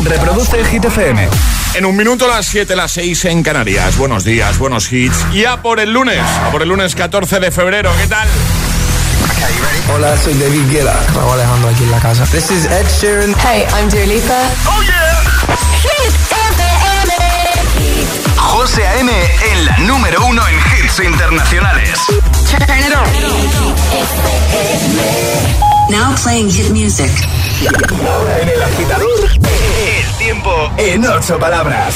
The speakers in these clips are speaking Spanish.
Reproduce Hit FM. En un minuto las 7, las 6 en Canarias. Buenos días, buenos hits. Y a por el lunes, a por el lunes 14 de febrero. ¿Qué tal? Hola, soy David Guetta. Raúl Alejandro aquí en la casa. This is Ed Sheeran. Hey, I'm Dua Lipa. ¡Oh, yeah! Hit FM. José A.M. en la número uno en hits internacionales. Turn it on. Now playing hit music. En el agitador, el tiempo en ocho palabras.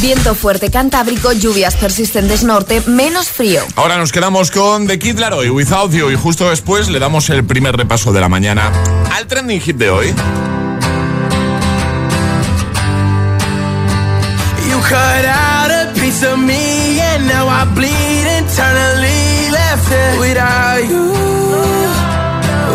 Viento fuerte cantábrico, lluvias persistentes norte, menos frío. Ahora nos quedamos con The Kid Laroi, Without You, y justo después le damos el primer repaso de la mañana al trending hit de hoy. You cut out a piece of me and now I bleed internally left it without you,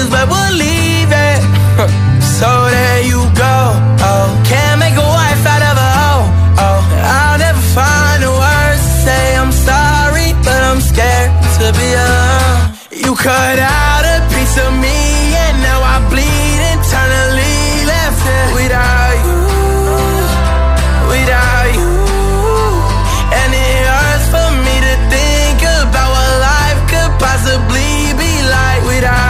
is where we'll leave it. so there you go. Oh, can't make a wife out of a hoe. Oh, I'll never find the words to say I'm sorry, but I'm scared to be alone. You cut out a piece of me, and now I bleed internally. Left it without you, without you. And it hurts for me to think about what life could possibly be like without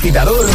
agitador,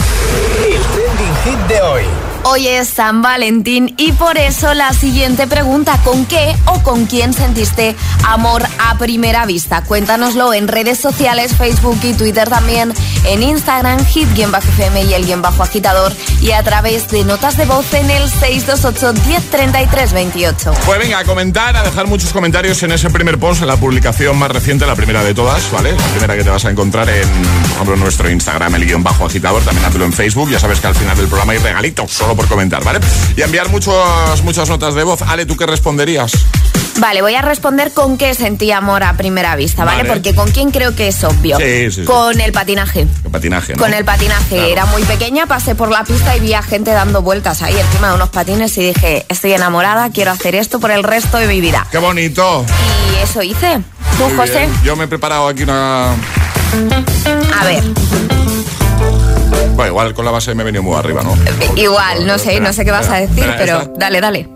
hit de hoy. Hoy es San Valentín y por eso la siguiente pregunta, ¿con qué o con quién sentiste amor a primera vista? Cuéntanoslo en redes sociales, Facebook y Twitter también, en Instagram, hit-fm y el guion bajo agitador y a través de notas de voz en el 628-103328. Pues venga, a comentar, a dejar muchos comentarios en ese primer post, en la publicación más reciente, la primera de todas, ¿vale? La primera que te vas a encontrar en, por ejemplo, nuestro Instagram, el guion bajo agitador, también hazlo en Facebook, ya sabes que al final del programa hay regalitos, solo por comentar, ¿vale? Y enviar muchos, muchas notas de voz. Ale, ¿tú qué responderías? Vale, voy a responder con qué sentí amor a primera vista, ¿vale? Vale. Porque con quién creo que es obvio. Sí, sí, sí. Con el patinaje. El patinaje, ¿no? Con el patinaje. Claro. Era muy pequeña, pasé por la pista y vi a gente dando vueltas ahí encima de unos patines y dije, estoy enamorada, quiero hacer esto por el resto de mi vida. ¡Qué bonito! Y eso hice. ¿Tú, José? bien. Yo me he preparado aquí una... A ver, Bueno, igual con la base me he venido muy arriba, ¿no? igual, no sé, Espera, no sé qué vas a decir, espera, pero dale, dale.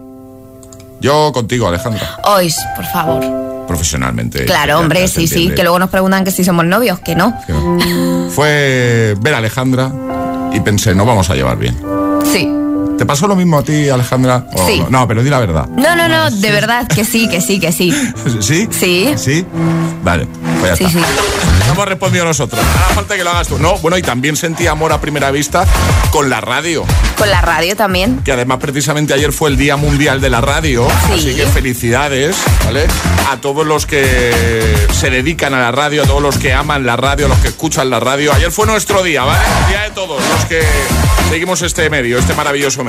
Yo contigo, Alejandra, Ois, por favor. profesionalmente. Claro, hombre, sí, sí, que luego nos preguntan que si somos novios, que no. Que no. Fue ver a Alejandra y pensé, no vamos a llevar bien. Sí. ¿Te pasó lo mismo a ti, Alejandra? Sí. No, pero di la verdad. No, no, no, de verdad que sí, que sí, que sí. ¿Sí? Sí. ¿Sí? Vale, pues ya Sí, está. sí. Hemos respondido nosotros. Ahora falta que lo hagas tú. No, bueno, y también sentí amor a primera vista con la radio. Con la radio también. Que además precisamente ayer fue el Día Mundial de la Radio. Sí. Así que felicidades, ¿vale? A todos los que se dedican a la radio, a todos los que aman la radio, a los que escuchan la radio. Ayer fue nuestro día, ¿vale? El día de todos. Los que seguimos este medio, este maravilloso medio.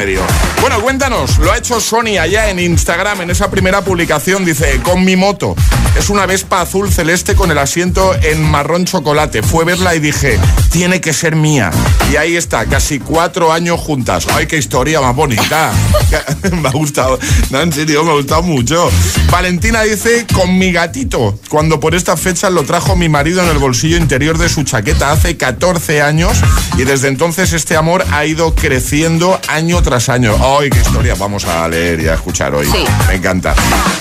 Bueno, cuéntanos, lo ha hecho Sony allá en Instagram, en esa primera publicación, dice, con mi moto. Es una Vespa azul celeste con el asiento en marrón chocolate. Fue verla y dije, tiene que ser mía. Y ahí está, casi cuatro años juntas. ¡Ay, qué historia más bonita! me ha gustado. No, en serio, me ha gustado mucho. Valentina dice, con mi gatito. Cuando por esta fecha lo trajo mi marido en el bolsillo interior de su chaqueta hace 14 años. Y desde entonces este amor ha ido creciendo año tras año. ¡Ay, qué historia! Vamos a leer y a escuchar hoy. Me encanta.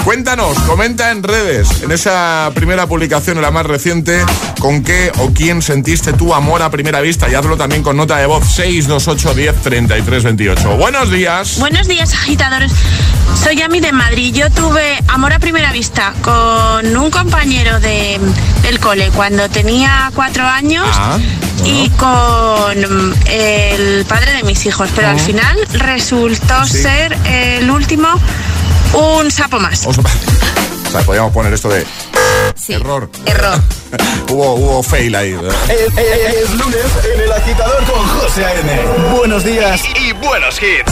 Cuéntanos, comenta en redes en esa primera publicación, la más reciente, con qué o quién sentiste tu amor a primera vista y hazlo también con nota de voz 628 10 33 28. Buenos días. Buenos días, agitadores. Soy Ami de Madrid. Yo tuve amor a primera vista con un compañero de, del cole cuando tenía cuatro años Ah, y con mm, el padre de mis hijos, pero al final resultó Sí. ser el último un sapo más. O sea, podríamos poner esto de Sí. error. Error. hubo, hubo fail ahí. ¿verdad? Es, es- es lunes en el agitador con José A.M. Buenos días. Y buenos hits.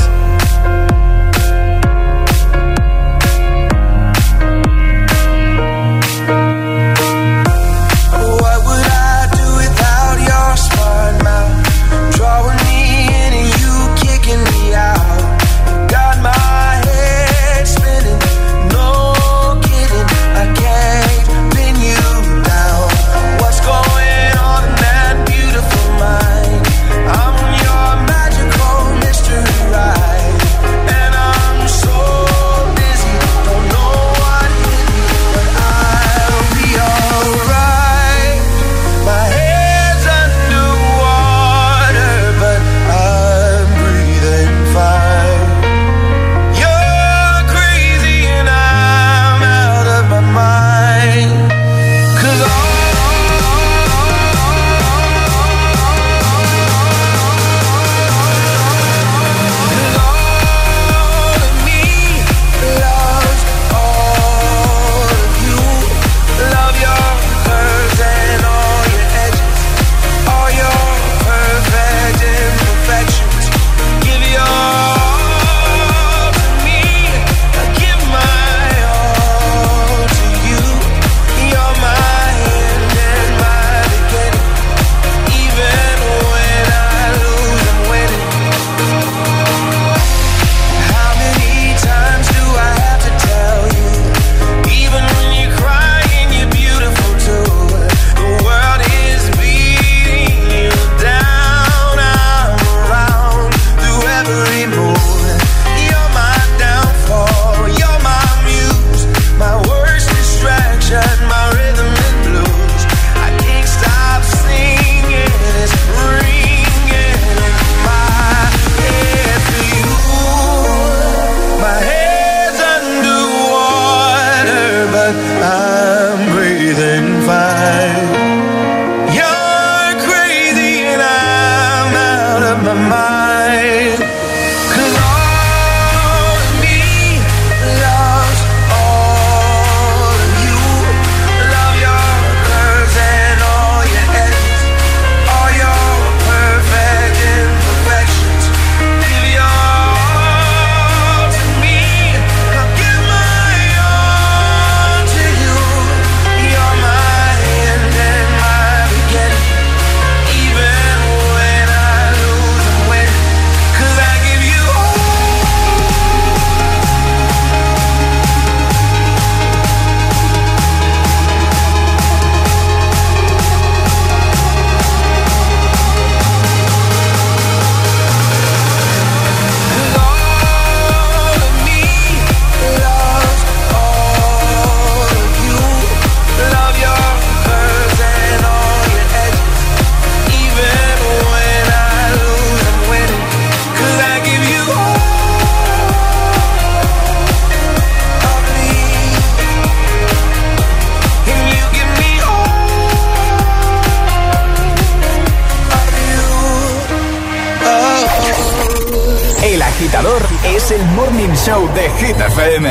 show de Hit FM.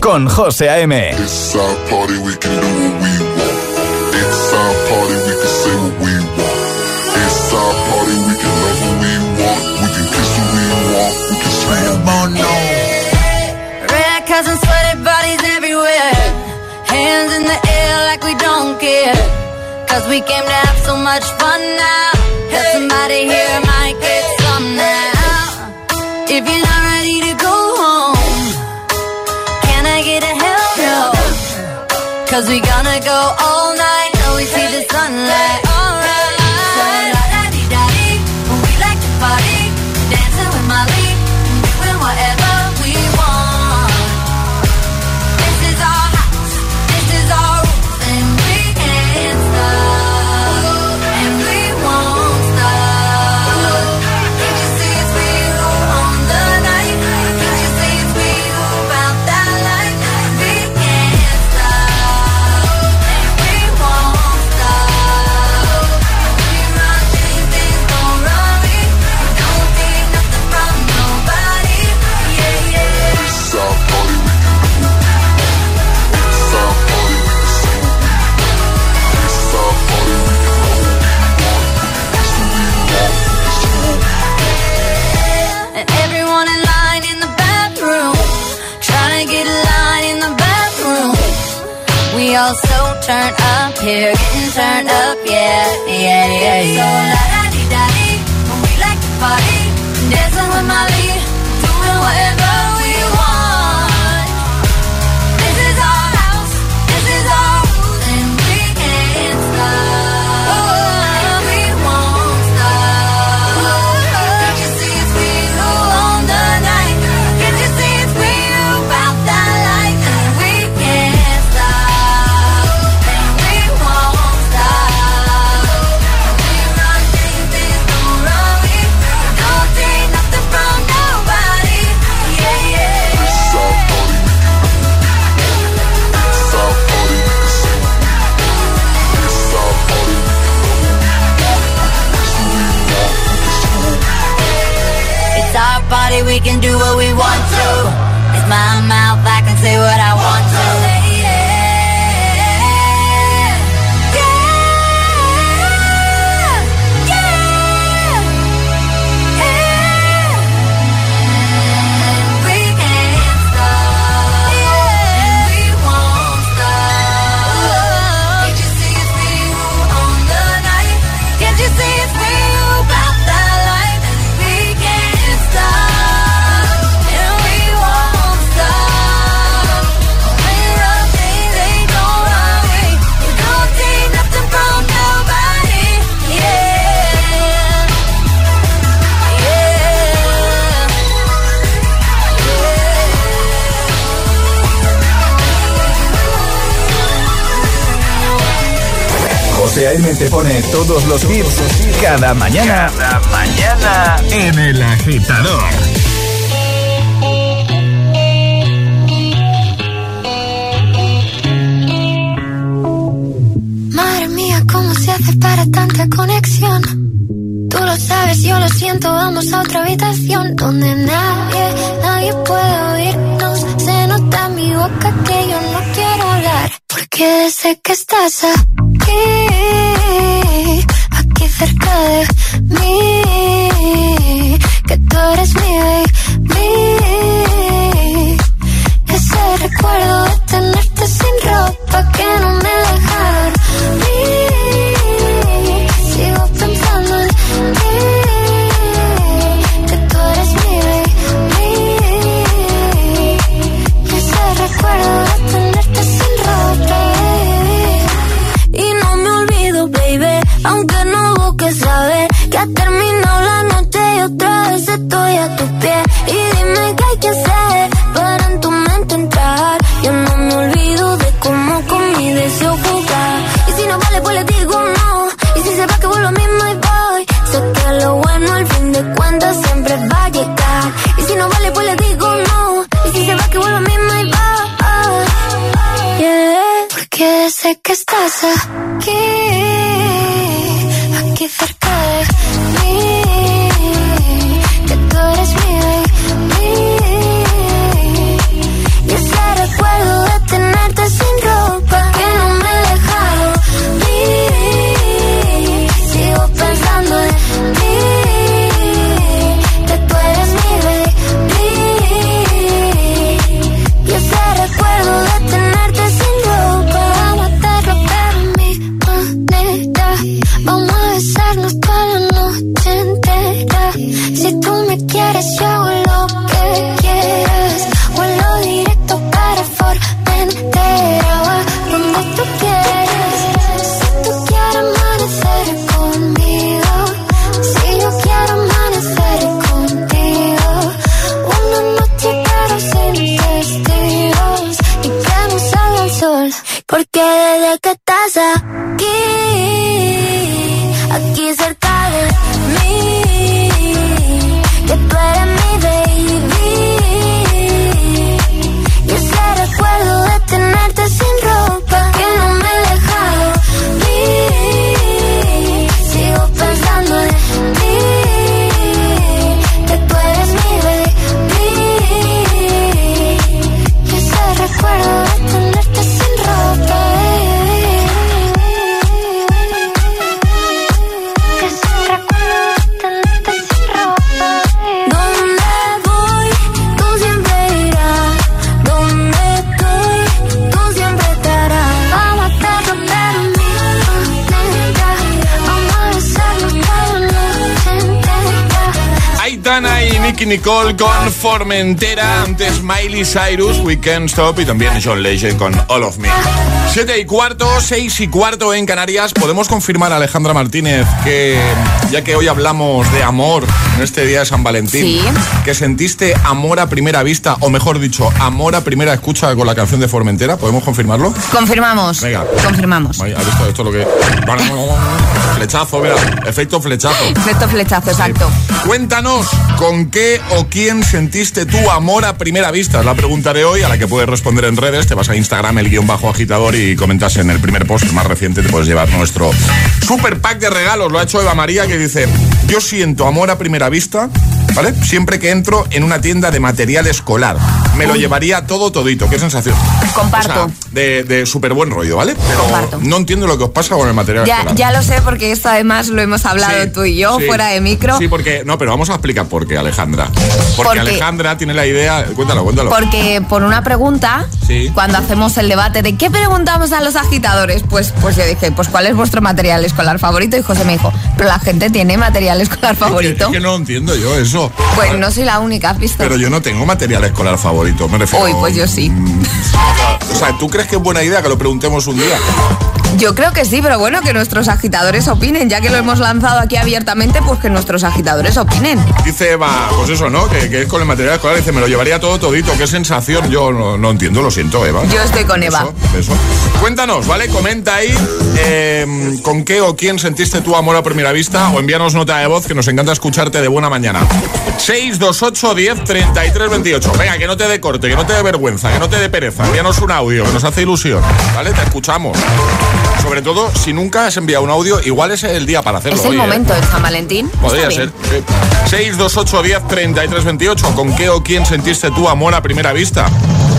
Con José A.M. It's our party, we can do what we want. It's our party, we can say what we want. It's our party, we can love who we want. We can kiss who we want. We can swear about no. Red cousin, sweaty bodies everywhere. Hands in the air like we don't care. Cause we came to have so much fun now. Got somebody here Cause we gonna go all here getting turned up, yeah, yeah, yeah, yeah. So la, la, can do what we want to. It's my mouth, I can say what I want. José te pone todos los hits cada mañana. Cada mañana en el agitador. Madre mía, ¿cómo se hace para tanta conexión? Tú lo sabes, yo lo siento, vamos a otra habitación donde nadie, nadie puede oírnos. Se nota en mi boca que yo no quiero hablar, porque sé que estás aquí cerca de mí, que tú eres mi baby, ese recuerdo Nicole con Formentera. Antes Miley Cyrus, We Can't Stop. Y también John Legend con All of Me. Siete y cuarto, seis y cuarto en Canarias. Podemos confirmar, Alejandra Martínez, que ya que hoy hablamos de amor en este día de San Valentín, Sí. que sentiste amor a primera vista, o mejor dicho, amor a primera escucha con la canción de Formentera. ¿Podemos confirmarlo? Confirmamos. Venga. Confirmamos. Ay, ¿Has visto esto lo que.? Flechazo, mira. Efecto flechazo. Efecto flechazo, exacto. Cuéntanos, ¿con qué o quién sentiste tu amor a primera vista? Es la pregunta de hoy a la que puedes responder en redes. Te vas a Instagram, el guion bajo agitador y comentas en el primer post, más reciente, te puedes llevar nuestro super pack de regalos. Lo ha hecho Eva María que dice, yo siento amor a primera vista, ¿vale? Siempre que entro en una tienda de material escolar. Me lo llevaría todo todito. ¿Qué sensación? Comparto. O sea, de, de súper buen rollo, ¿vale? Pero Comparto. no entiendo lo que os pasa con el material Ya, escolar. ya lo sé porque esto además lo hemos hablado Sí, tú y yo sí. fuera de micro. Sí, porque. No, pero vamos a explicar por qué, Alejandra. Porque, Porque- Alejandra tiene la idea. Cuéntalo, cuéntalo. Porque por una pregunta, Sí. cuando hacemos el debate de qué preguntamos a los agitadores, pues, pues yo dije, pues ¿cuál es vuestro material escolar favorito? Y José me dijo, pero la gente tiene material escolar Es que- favorito. Es que no entiendo yo eso. Pues no soy la única, ¿has visto? Pero yo no tengo material escolar favorito, me refiero. Uy, pues yo sí. Mm, O sea, ¿tú crees que es buena idea que lo preguntemos un día? Yo creo que sí, pero bueno, que nuestros agitadores opinen, ya que lo hemos lanzado aquí abiertamente, pues que nuestros agitadores opinen. Dice Eva, pues eso, ¿no? Que, que es con el material escolar. Dice, me lo llevaría todo todito. Qué sensación. Yo no, no entiendo, lo siento, Eva. Yo estoy con Eva. Eso, eso. Cuéntanos, ¿vale? Comenta ahí eh, con qué o quién sentiste tu amor a primera vista o envíanos nota de voz que nos encanta escucharte de buena mañana. 628 10 33 28. Venga, que no te dé corte, que no te dé vergüenza, que no te dé pereza. Envíanos un audio, que nos hace ilusión. ¿Vale? Te escuchamos. Sobre todo, si nunca has enviado un audio, igual es el día para hacerlo. Es el hoy, ¿eh? momento de San Valentín. Podría ser. sí. 628 10 33 28. ¿Con qué o quién sentiste tu amor a primera vista?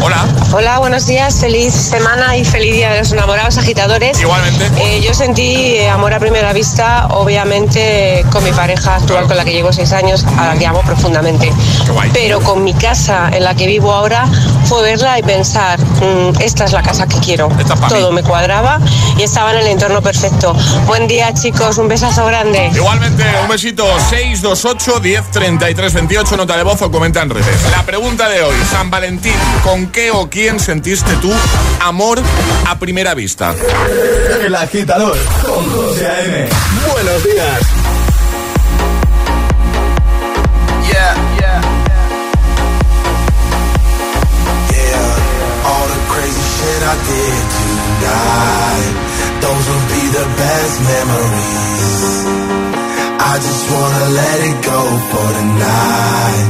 Hola. Hola, buenos días, feliz semana y feliz día de los enamorados agitadores. Igualmente. Eh, yo sentí eh, amor a primera vista, obviamente, con mi pareja actual, con la que llevo seis años, a la que amo profundamente. Qué guay. Pero con mi casa, en la que vivo ahora, fue verla y pensar, "Mm, esta es la casa que quiero. Todo mí. me cuadraba y estaba en el entorno perfecto. Buen día, chicos, un besazo grande. Igualmente, un besito. 628 10 33 28. Nota de voz o comenta en redes. La pregunta de hoy, San Valentín. ¿Con qué o quién sentiste tú amor a primera vista? El agitador con José A.M. Buenos días. Yeah, yeah. Yeah, all the crazy shit I did tonight. Those will be the best memories. I just wanna let it go for tonight.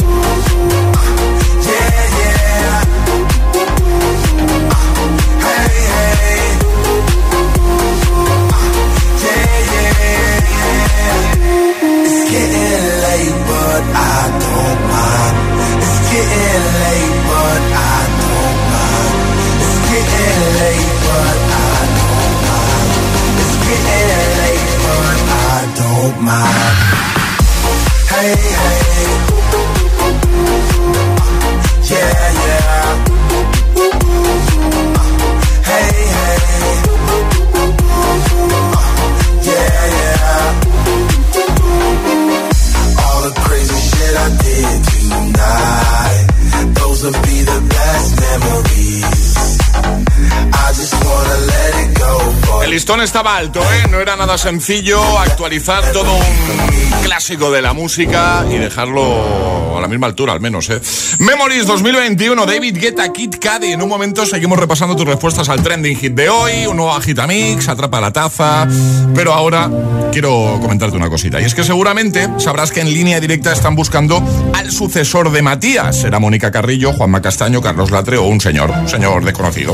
Estaba alto, ¿eh? No era nada sencillo actualizar todo un clásico de la música y dejarlo a la misma altura, al menos, ¿eh? Memories 2021, David Guetta, Kid Cudi. En un momento seguimos repasando tus respuestas al trending hit de hoy, un nuevo agitamix, atrapa la taza. Pero ahora quiero comentarte una cosita. Y es que seguramente sabrás que en línea directa están buscando al sucesor de Matías. Será Mónica Carrillo, Juanma Castaño, Carlos Latre o un señor, un señor desconocido.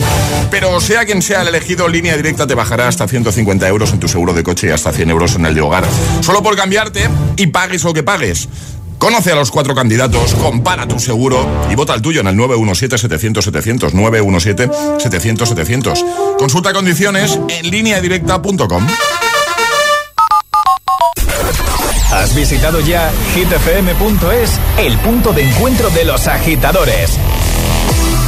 Pero sea quien sea el elegido, línea directa te bajará hasta 150 euros en tu seguro de coche y hasta 100 euros en el de hogar. Solo por cambiarte y pagues lo que pagues. Conoce a los cuatro candidatos, compara tu seguro y vota el tuyo en el 917-700-700. 917-700-700. Consulta condiciones en lineadirecta.com. ¿Has visitado ya hitfm.es, el punto de encuentro de los agitadores?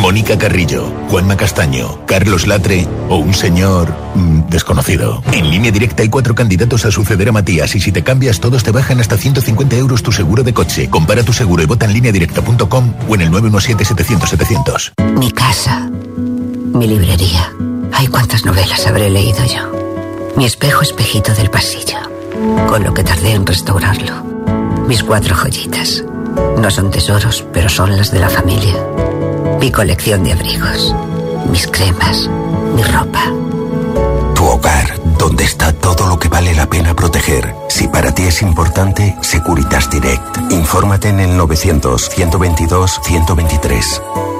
Mónica Carrillo, Juanma Castaño, Carlos Latre o un señor mm, desconocido. En línea directa hay cuatro candidatos a suceder a Matías y si te cambias todos te bajan hasta 150 euros tu seguro de coche. Compara tu seguro y vota en línea directa.com o en el 917-700-700. Mi casa, mi librería. Ay, cuántas novelas habré leído yo. Mi espejo espejito del pasillo, con lo que tardé en restaurarlo. Mis cuatro joyitas. No son tesoros, pero son las de la familia. Mi colección de abrigos, mis cremas, mi ropa. Tu hogar, donde está todo lo que vale la pena proteger. Si para ti es importante, Securitas Direct. Infórmate en el 900-122-123.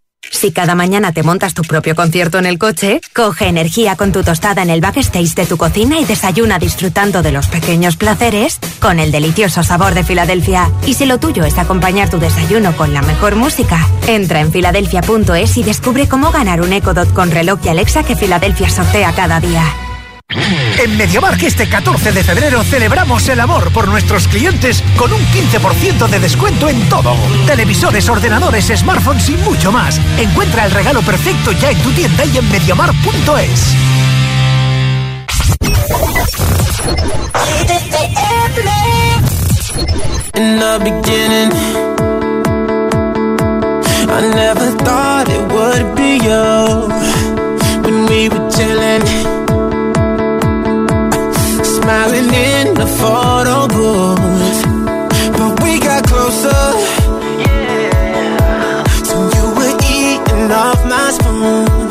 Si cada mañana te montas tu propio concierto en el coche, coge energía con tu tostada en el backstage de tu cocina y desayuna disfrutando de los pequeños placeres con el delicioso sabor de Filadelfia. Y si lo tuyo es acompañar tu desayuno con la mejor música, entra en filadelfia.es y descubre cómo ganar un Echo Dot con reloj y Alexa que Filadelfia sortea cada día. En MediaMark este 14 de febrero celebramos el amor por nuestros clientes con un 15% de descuento en todo. Televisores, ordenadores, smartphones y mucho más. Encuentra el regalo perfecto ya en tu tienda y en chilling, smiling in the photo booth. But we got closer, Yeah. so you were eating off my spoon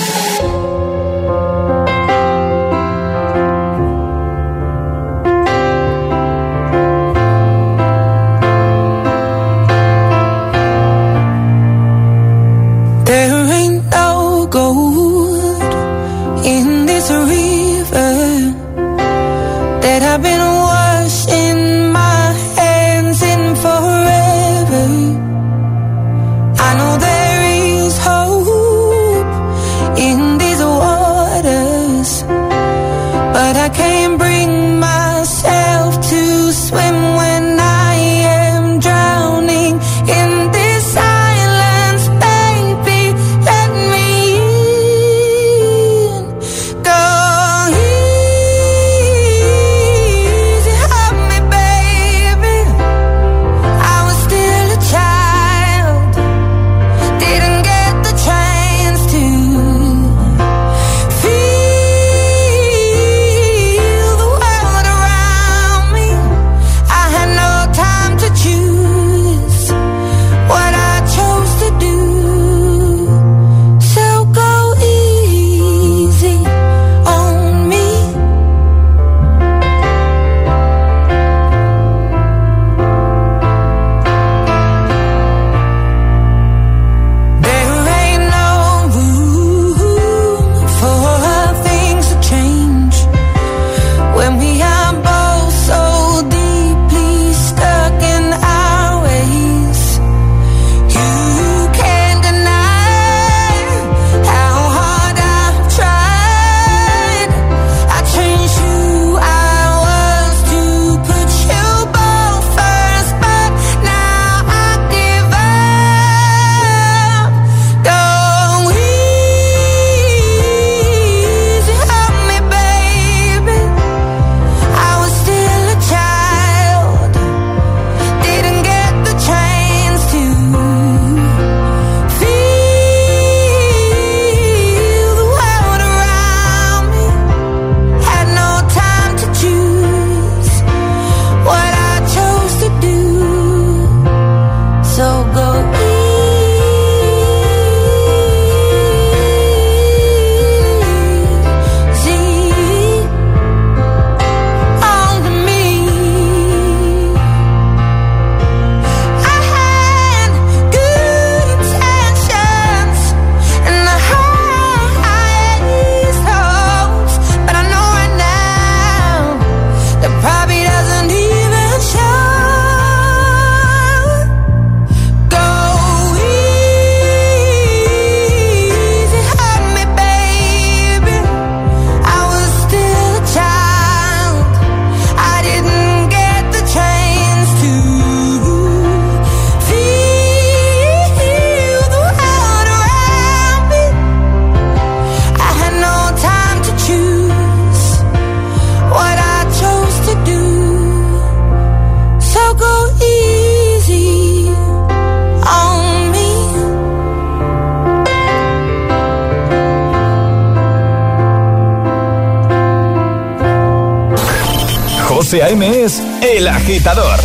A.M. es El Agitador.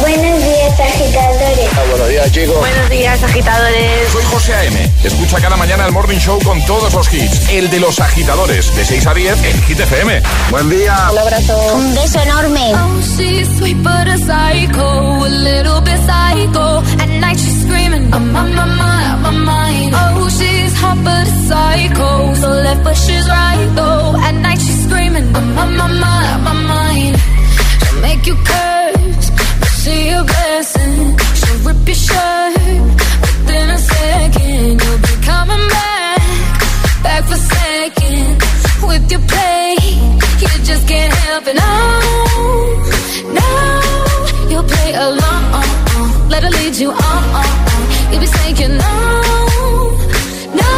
Buenos días, agitadores. Ah, buenos días, chicos. Buenos días, agitadores. Soy José A.M. Escucha cada mañana el Morning Show con todos los hits. El de los agitadores, de 6 a 10 en Hit FM. Buen día. Un abrazo. Un beso enorme. Oh, she's sweet but a psycho, a little bit psycho. At night she's screaming, I'm on my mind, my mind. Oh, she's hot but a psycho, so left but she's right though. At night she's I'm on my mind, my mind. She'll make you curse, but she a blessing. She'll rip your shirt within a second. You'll be coming back, back for seconds with your play. You just can't help it. No, no, you'll play along. Let her lead you on. You'll be saying no, no,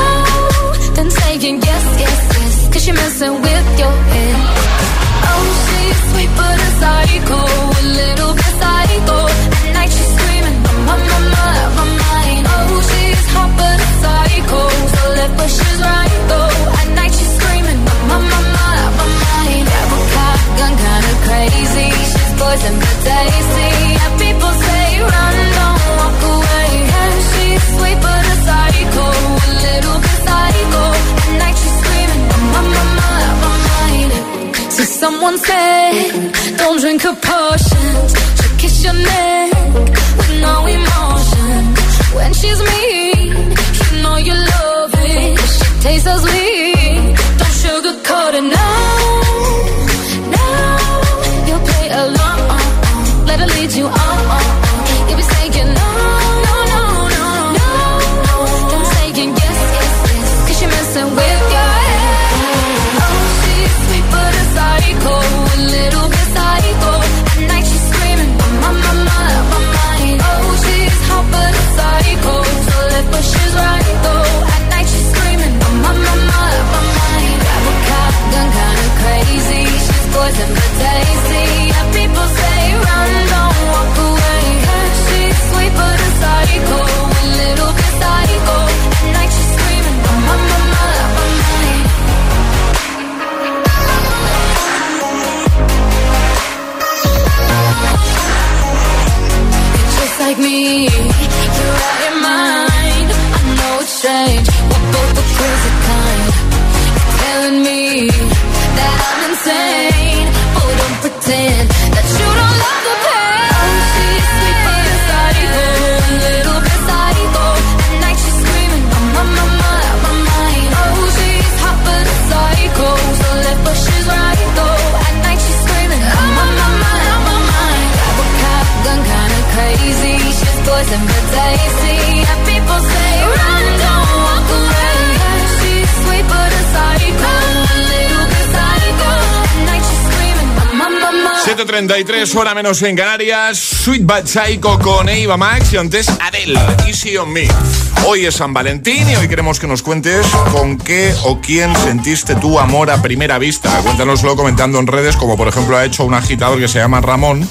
then saying yes, yes, yes. Cause she messing with your poison but tasty. And people say run, don't walk away. And she's sweet but 9.43, hora menos en Canarias. Sweet Bad Psycho con Eva Max y antes Adele, Easy on Me. Hoy es San Valentín y hoy queremos que nos cuentes con qué o quién sentiste tu amor a primera vista. Cuéntanoslo comentando en redes, como por ejemplo ha hecho un agitador que se llama Ramón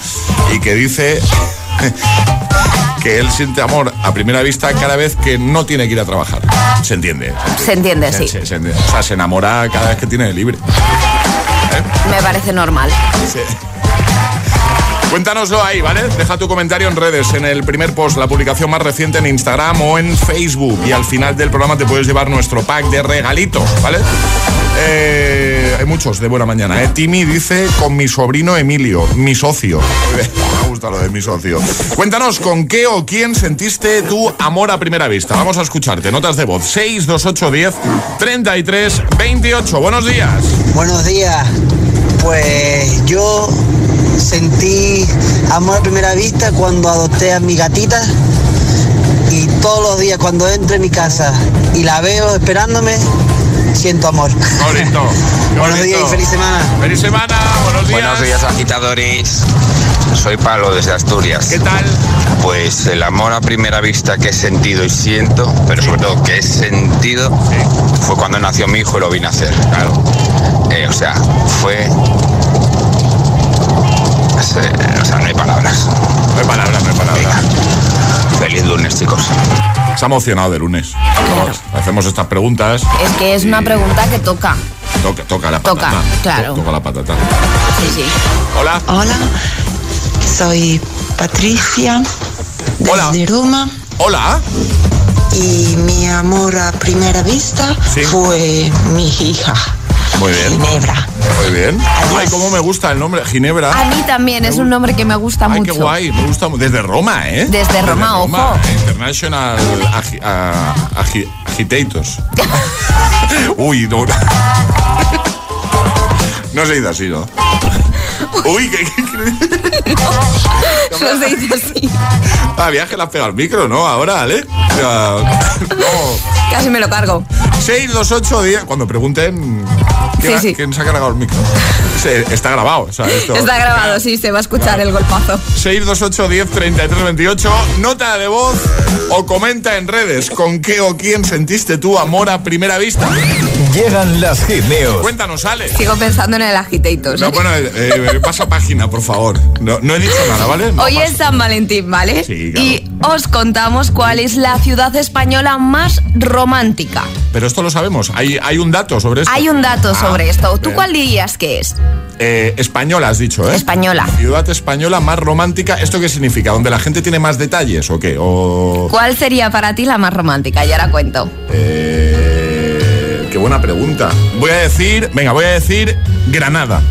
y que dice... que él siente amor a primera vista cada vez que no tiene que ir a trabajar. ¿Se entiende? Se entiende, sí. O sea, se enamora cada vez que tiene libre. Me parece normal. Cuéntanoslo ahí, ¿vale? Deja tu comentario en redes, en el primer post, la publicación más reciente en Instagram o en Facebook. Y al final del programa te puedes llevar nuestro pack de regalitos, ¿vale? Eh, hay muchos de buena mañana, ¿eh? Timmy dice con mi sobrino Emilio, mi socio. Me gusta lo de mi socio. Cuéntanos con qué o quién sentiste tu amor a primera vista. Vamos a escucharte. Notas de voz 62810 33 28. Buenos días. Buenos días. Pues yo sentí amor a primera vista cuando adopté a mi gatita y todos los días cuando entro en mi casa y la veo esperándome, siento amor. Bonito. Buenos días y feliz semana. Feliz semana, buenos días. Buenos días, agitadores. Soy Pablo desde Asturias. ¿Qué tal? Pues el amor a primera vista que he sentido y siento, pero sobre todo que he sentido, fue cuando nació mi hijo y lo vine a hacer. Claro. Eh, o sea, fue. Eh, o sea, no hay palabras. No hay palabras, no hay palabras. Feliz lunes, chicos. Se ha emocionado de lunes. Hacemos estas preguntas. Es que es una pregunta que toca. Toca, toca la Toca, patata. claro. To- Toca la patata. Sí, sí. Hola. Hola, soy Patricia desde Roma Hola. y mi amor a primera vista Sí. fue mi hija. Muy bien. Ginebra. Muy bien. Ay, cómo me gusta el nombre. Ginebra. A mí también es un nombre que me gusta Ay, mucho. qué guay. Me gusta desde Roma, ¿eh? Desde Roma, ojo. eh, International agi- a- agi- Agitators. Uy, no. No se dice así, ¿no? Uy, ¿qué, qué, No se dice así. Ah, viaje la pegado al micro, ¿no? Ahora, sea, no. Casi me lo cargo. 628 10. Cuando pregunten ¿quién, Sí, ha- sí. quién se ha cargado el micro. Se- está grabado. O sea, esto- Está grabado, sí, se va a escuchar el golpazo. 628 10 33 28. Nota de voz o comenta en redes con qué o quién sentiste tu amor a primera vista. Llegan las hit news. Cuéntanos, Ale. Sigo pensando en el agitator. No, bueno, eh, eh, pasa página, por favor. No, no he dicho nada, ¿vale? No Hoy es San Valentín, ¿vale? Sí, claro. Y os contamos cuál es la ciudad española más romántica. Pero esto lo sabemos. Hay, hay un dato sobre esto. Hay un dato Ah, sobre esto. ¿Tú bien. cuál dirías que es? Eh, española, has dicho, ¿eh? Española. Ciudad española más romántica. ¿Esto qué significa? ¿Donde la gente tiene más detalles o qué? O... ¿Cuál sería para ti la más romántica? Y ahora cuento. Eh, qué buena pregunta. Voy a decir, venga, voy a decir Granada.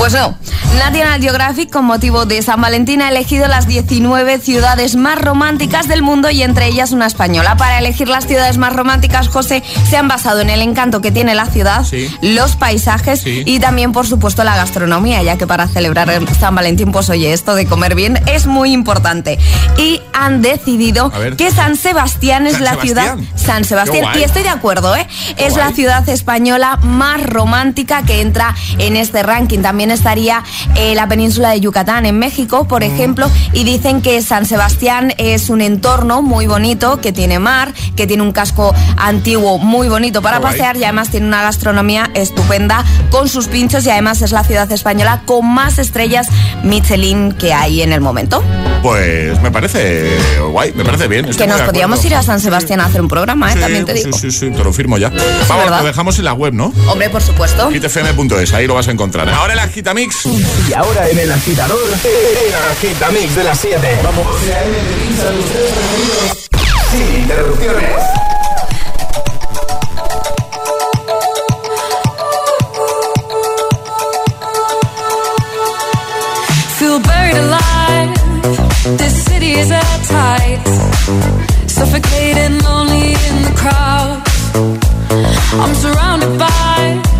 Pues no. National Geographic, con motivo de San Valentín, ha elegido las 19 ciudades más románticas del mundo y entre ellas una española. Para elegir las ciudades más románticas, José, se han basado en el encanto que tiene la ciudad, los paisajes y también, por supuesto, la gastronomía, ya que para celebrar el San Valentín, pues oye, esto de comer bien es muy importante. Y han decidido que San Sebastián es San la Sebastián. ciudad... San Sebastián. Y estoy de acuerdo, ¿eh? Qué es la ciudad española más romántica que entra en este ranking. También estaría eh, la península de Yucatán en México, por Mm. ejemplo, y dicen que San Sebastián es un entorno muy bonito, que tiene mar, que tiene un casco antiguo muy bonito para pasear y además tiene una gastronomía estupenda con sus pinchos y además es la ciudad española con más estrellas Michelin que hay en el momento. Pues me parece guay, me parece bien. estoy que nos podíamos ir a San Sebastián a hacer un programa, ¿eh? Sí, también te sí, digo. sí, sí, te lo firmo ya. Vamos, lo dejamos en la web, ¿no? Hombre, por supuesto. hitfm.es, ahí lo vas a encontrar. Ahora el Agitamix. Y ahora en el agitador, el agitamix de las 7. Vamos. Sin interrupciones. Feel buried alive. This city is at tight. Suffocating, lonely in the crowd. I'm surrounded by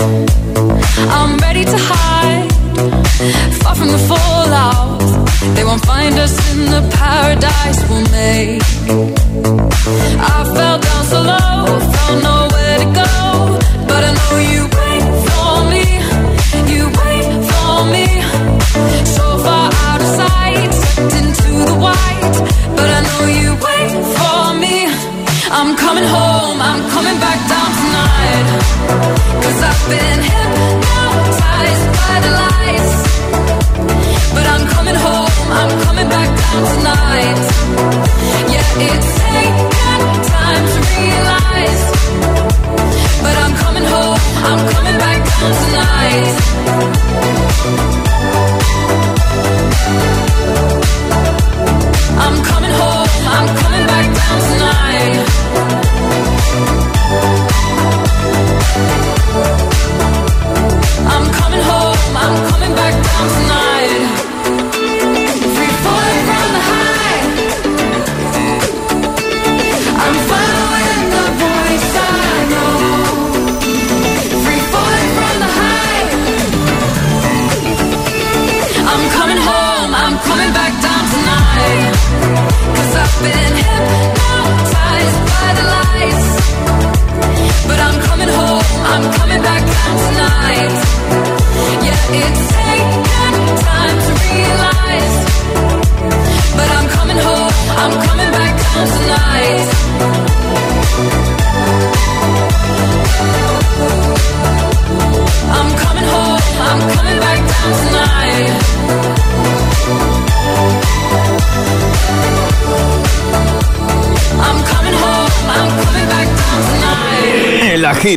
I'm ready to hide, far from the fallout. They won't find us in the paradise we'll make. I fell down so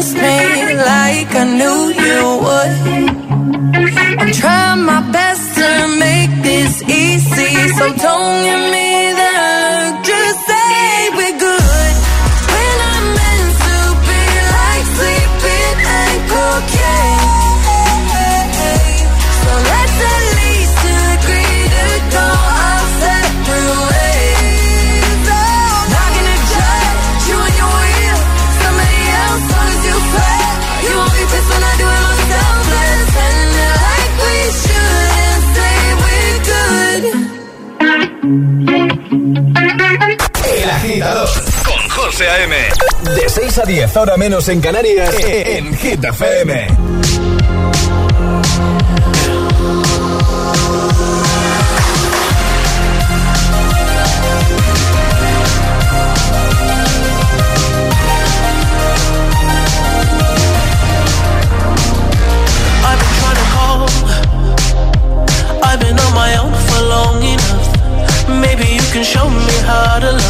against me like I knew you would. I'm trying my best to make this easy, so don't give me. De 6 a 10, ahora menos en Canarias, e, e, en Hit FM. Maybe you can show me how to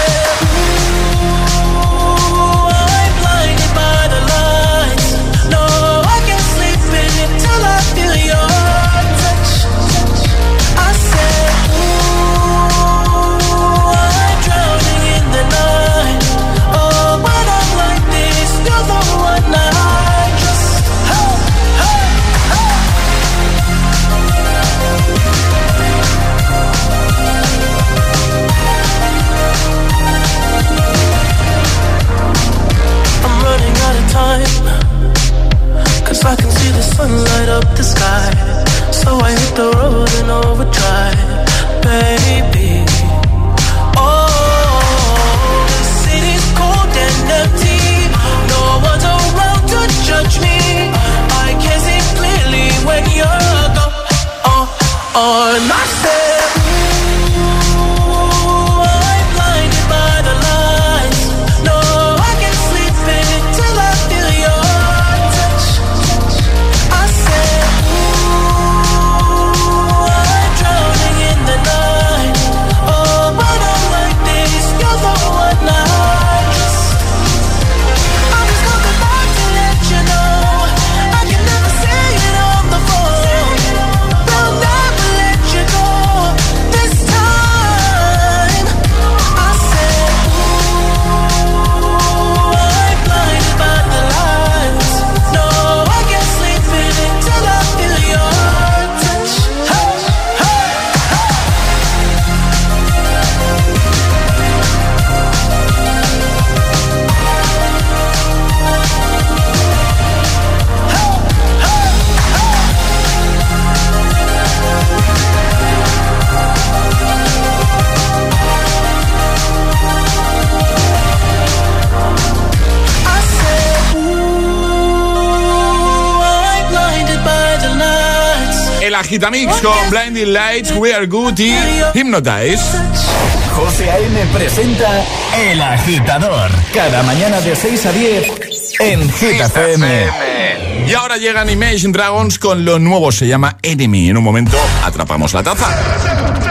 Agitamix con Blinding Lights, We Are Good y Hypnotize. José A.M. presenta El Agitador. Cada mañana de 6 a 10 en Hit FM. Y ahora llegan Imagine Dragons con lo nuevo, se llama Enemy. En un momento atrapamos la taza.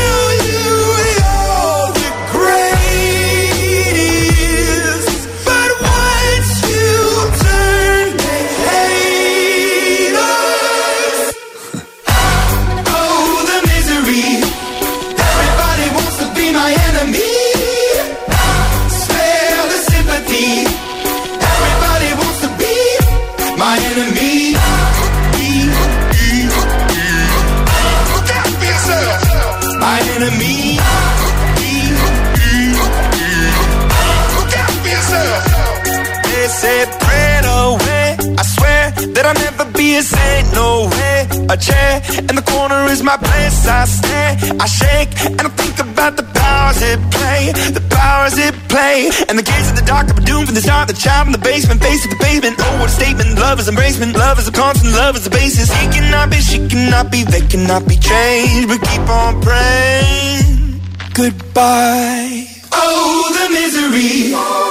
That I'll never be a saint. No way. A chair in the corner is my place. I stare, I shake, and I think about the powers it play. The powers it play. And the kids in the dark are doomed from the start. The child in the basement, face to the pavement. Oh, what a statement. Love is embracement. Love is a constant. Love is the basis. He cannot be, she cannot be, they cannot be changed. But keep on praying. Goodbye. Oh, the misery.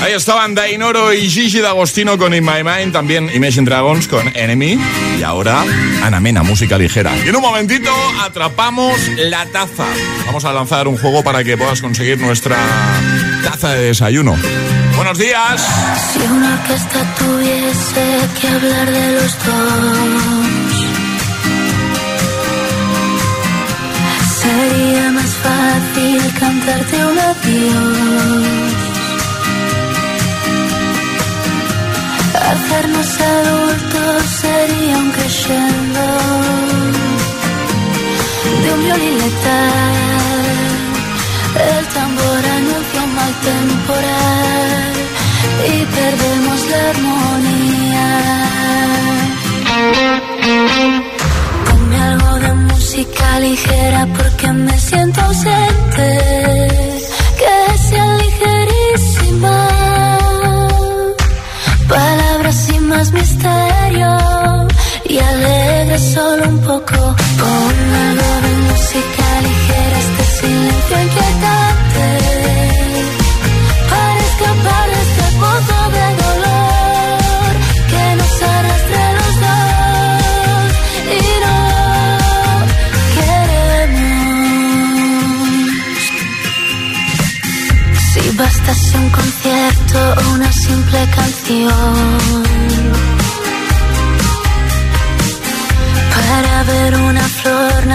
Ahí estaban Dainoro y Gigi D'Agostino con In My Mind, también Imagine Dragons con Enemy y ahora Ana Mena, música ligera. Y en un momentito atrapamos la taza. Vamos a lanzar un juego para que puedas conseguir nuestra taza de desayuno. Buenos días. Si una orquesta tuviese que hablar de los dos, sería más fácil cantarte un adiós. Hacernos adultos sería un de un violín letal. El tambor anuncia un mal temporal y perdemos la armonía. Ponme algo de música ligera porque me siento ausente. Solo un poco. Ponme algo de música ligera, este silencio inquietante. Para escapar de este pozo de dolor que nos arrastre a los dos y no queremos. Si bastase un concierto o una simple canción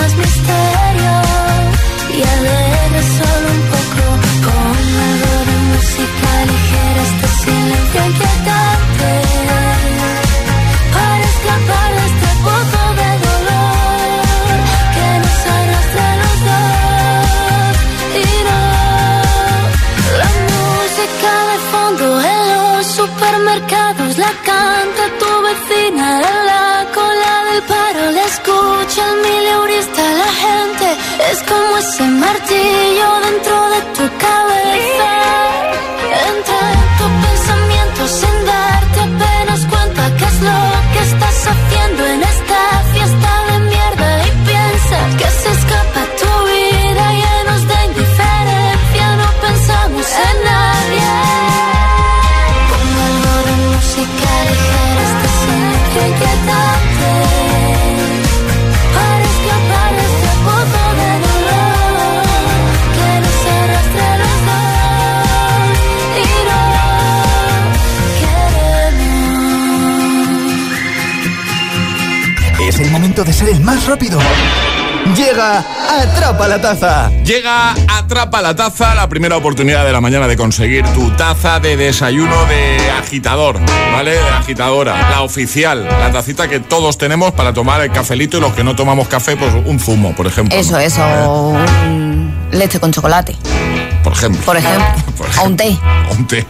más misterio y alegre solo un poco. Ponme algo de música ligera, este silencio inquietante. you're the Es el momento de ser el más rápido. Llega Atrapa la Taza. Llega Atrapa la Taza, la primera oportunidad de la mañana de conseguir tu taza de desayuno de agitador, ¿vale? De agitadora, la oficial, la tacita que todos tenemos para tomar el cafelito y los que no tomamos café, pues un zumo, por ejemplo. Eso, ¿no? eso. un leche con chocolate, Por ejemplo. por ejemplo. O un té. O un té.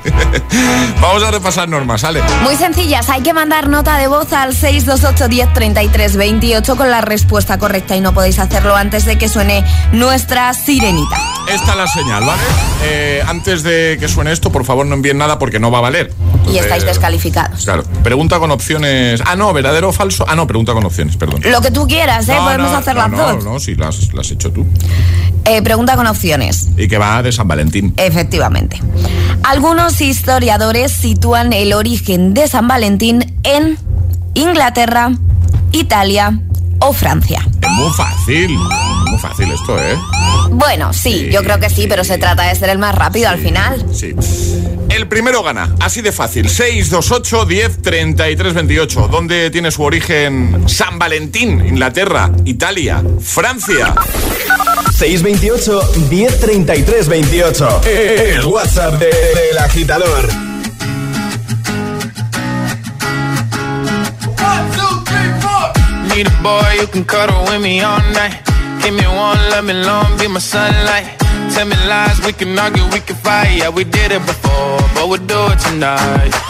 Vamos a repasar normas, ¿sale? Muy sencillas, hay que mandar nota de voz al 628 10 33 28 con la respuesta correcta y no podéis hacerlo antes de que suene nuestra sirenita. Esta es la señal, ¿vale? Eh, antes de que suene esto, por favor no envíen nada porque no va a valer. Y estáis descalificados. Claro. Pregunta con opciones. Ah, no, verdadero o falso. Ah, no, pregunta con opciones, perdón. Lo que tú quieras, ¿eh? No, Podemos no, hacer no, las no, dos. No, sí, las, las has hecho tú. Eh, pregunta con opciones. Y que va de San Valentín. Efectivamente. Algunos historiadores sitúan el origen de San Valentín en Inglaterra, Italia o Francia. Es muy fácil. Muy fácil esto, ¿eh? Bueno, sí, yo creo que sí, pero se trata de ser el más rápido al final. Sí. El primero gana, así de fácil. 628 10 33 28. ¿Dónde tiene su origen San Valentín? Inglaterra, Italia, Francia. 628 1033 28. El WhatsApp del de, agitador. Need a boy you can cuddle with me all night. Give me one, let me long, be my sunlight. Tell me lies, we can argue, we can fight. Yeah, we did it before, but we'll do it tonight.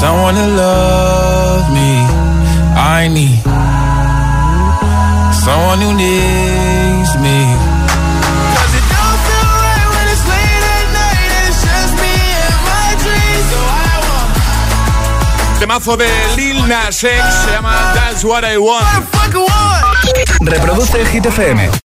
someone to love me. I need someone who needs me. 'Cause it don't feel right when it's late at night and it's just me and my dreams. So I want Temazo de Lil Nas X se llama That's What I Want. Reproduce el Hit FM.